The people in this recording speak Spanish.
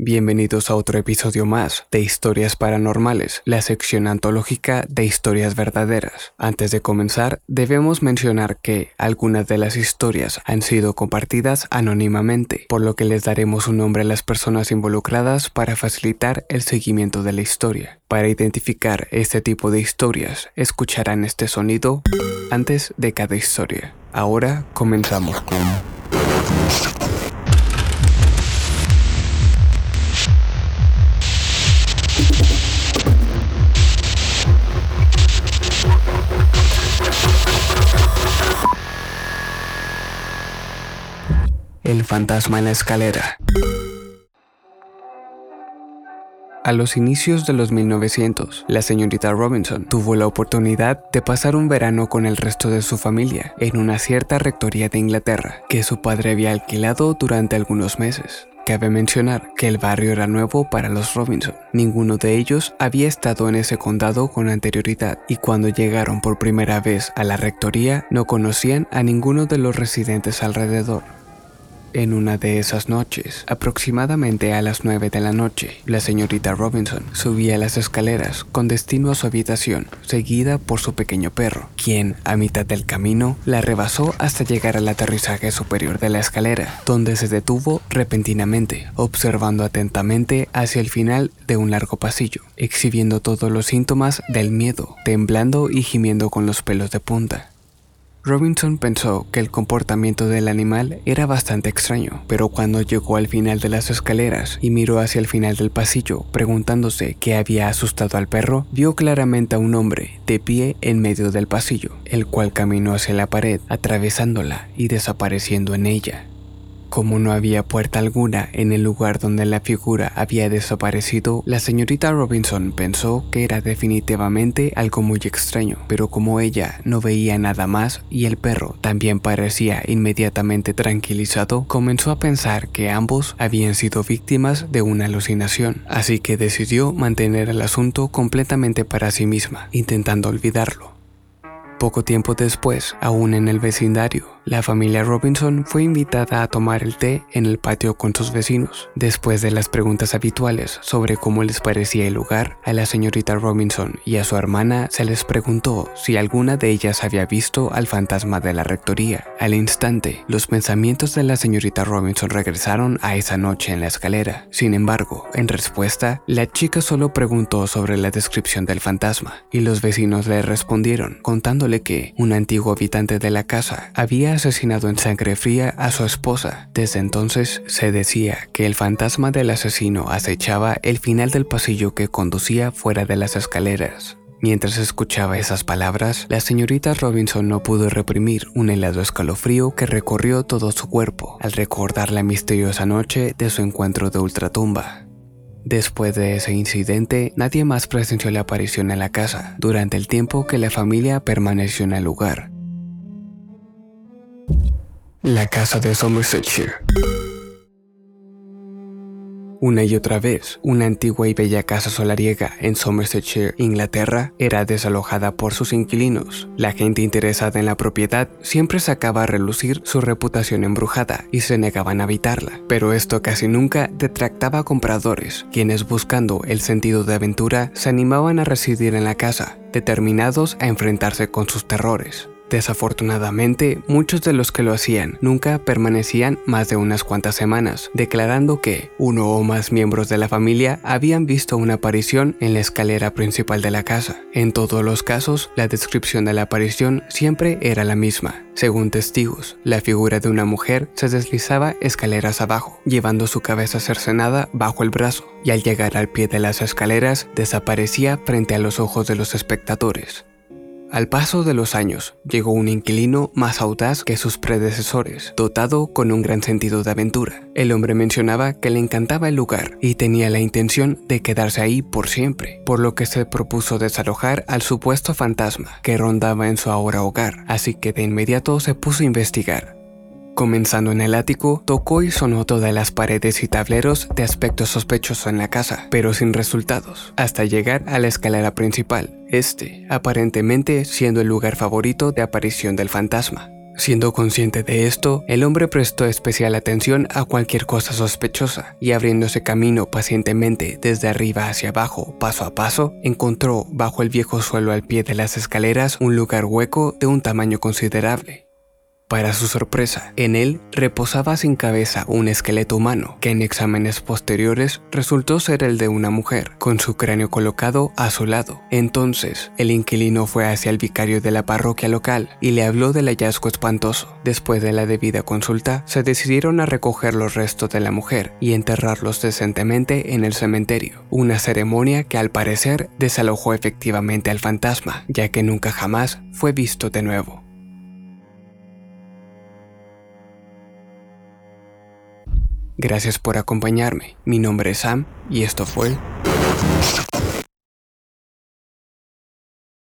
Bienvenidos a otro episodio más de Historias Paranormales, la sección antológica de historias verdaderas. Antes de comenzar, debemos mencionar que algunas de las historias han sido compartidas anónimamente, por lo que les daremos un nombre a las personas involucradas para facilitar el seguimiento de la historia. Para identificar este tipo de historias, escucharán este sonido antes de cada historia. Ahora comenzamos con... El fantasma en la escalera. A los inicios de los 1900, la señorita Robinson tuvo la oportunidad de pasar un verano con el resto de su familia en una cierta rectoría de Inglaterra que su padre había alquilado durante algunos meses. Cabe mencionar que el barrio era nuevo para los Robinson. Ninguno de ellos había estado en ese condado con anterioridad y cuando llegaron por primera vez a la rectoría no conocían a ninguno de los residentes alrededor. En una de esas noches, aproximadamente a las 9 de la noche, la señorita Robinson subía las escaleras con destino a su habitación, seguida por su pequeño perro, quien, a mitad del camino, la rebasó hasta llegar al aterrizaje superior de la escalera, donde se detuvo repentinamente, observando atentamente hacia el final de un largo pasillo, exhibiendo todos los síntomas del miedo, temblando y gimiendo con los pelos de punta. Robinson pensó que el comportamiento del animal era bastante extraño, pero cuando llegó al final de las escaleras y miró hacia el final del pasillo preguntándose qué había asustado al perro, vio claramente a un hombre de pie en medio del pasillo, el cual caminó hacia la pared, atravesándola y desapareciendo en ella. Como no había puerta alguna en el lugar donde la figura había desaparecido, la señorita Robinson pensó que era definitivamente algo muy extraño, pero como ella no veía nada más y el perro también parecía inmediatamente tranquilizado, comenzó a pensar que ambos habían sido víctimas de una alucinación, así que decidió mantener el asunto completamente para sí misma, intentando olvidarlo. Poco tiempo después, aún en el vecindario, la familia Robinson fue invitada a tomar el té en el patio con sus vecinos. Después de las preguntas habituales sobre cómo les parecía el lugar, a la señorita Robinson y a su hermana se les preguntó si alguna de ellas había visto al fantasma de la rectoría. Al instante, los pensamientos de la señorita Robinson regresaron a esa noche en la escalera. Sin embargo, en respuesta, la chica solo preguntó sobre la descripción del fantasma, y los vecinos le respondieron contándole que un antiguo habitante de la casa había asesinado en sangre fría a su esposa. Desde entonces se decía que el fantasma del asesino acechaba el final del pasillo que conducía fuera de las escaleras. Mientras escuchaba esas palabras, la señorita Robinson no pudo reprimir un helado escalofrío que recorrió todo su cuerpo al recordar la misteriosa noche de su encuentro de ultratumba. Después de ese incidente, nadie más presenció la aparición en la casa durante el tiempo que la familia permaneció en el lugar. La casa de Somersetshire. Una y otra vez, una antigua y bella casa solariega en Somersetshire, Inglaterra, era desalojada por sus inquilinos. La gente interesada en la propiedad siempre sacaba a relucir su reputación embrujada y se negaban a habitarla, pero esto casi nunca detractaba a compradores, quienes buscando el sentido de aventura se animaban a residir en la casa, determinados a enfrentarse con sus terrores. Desafortunadamente, muchos de los que lo hacían nunca permanecían más de unas cuantas semanas, declarando que uno o más miembros de la familia habían visto una aparición en la escalera principal de la casa. En todos los casos, la descripción de la aparición siempre era la misma. Según testigos, la figura de una mujer se deslizaba escaleras abajo, llevando su cabeza cercenada bajo el brazo, y al llegar al pie de las escaleras desaparecía frente a los ojos de los espectadores. Al paso de los años, llegó un inquilino más audaz que sus predecesores, dotado con un gran sentido de aventura. El hombre mencionaba que le encantaba el lugar y tenía la intención de quedarse ahí por siempre, por lo que se propuso desalojar al supuesto fantasma que rondaba en su ahora hogar, así que de inmediato se puso a investigar. Comenzando en el ático, tocó y sonó todas las paredes y tableros de aspecto sospechoso en la casa, pero sin resultados, hasta llegar a la escalera principal, este aparentemente siendo el lugar favorito de aparición del fantasma. Siendo consciente de esto, el hombre prestó especial atención a cualquier cosa sospechosa y abriéndose camino pacientemente desde arriba hacia abajo, paso a paso, encontró bajo el viejo suelo al pie de las escaleras un lugar hueco de un tamaño considerable. Para su sorpresa, en él reposaba sin cabeza un esqueleto humano, que en exámenes posteriores resultó ser el de una mujer, con su cráneo colocado a su lado. Entonces, el inquilino fue hacia el vicario de la parroquia local y le habló del hallazgo espantoso. Después de la debida consulta, se decidieron a recoger los restos de la mujer y enterrarlos decentemente en el cementerio, una ceremonia que al parecer desalojó efectivamente al fantasma, ya que nunca jamás fue visto de nuevo. Gracias por acompañarme. Mi nombre es Sam y esto fue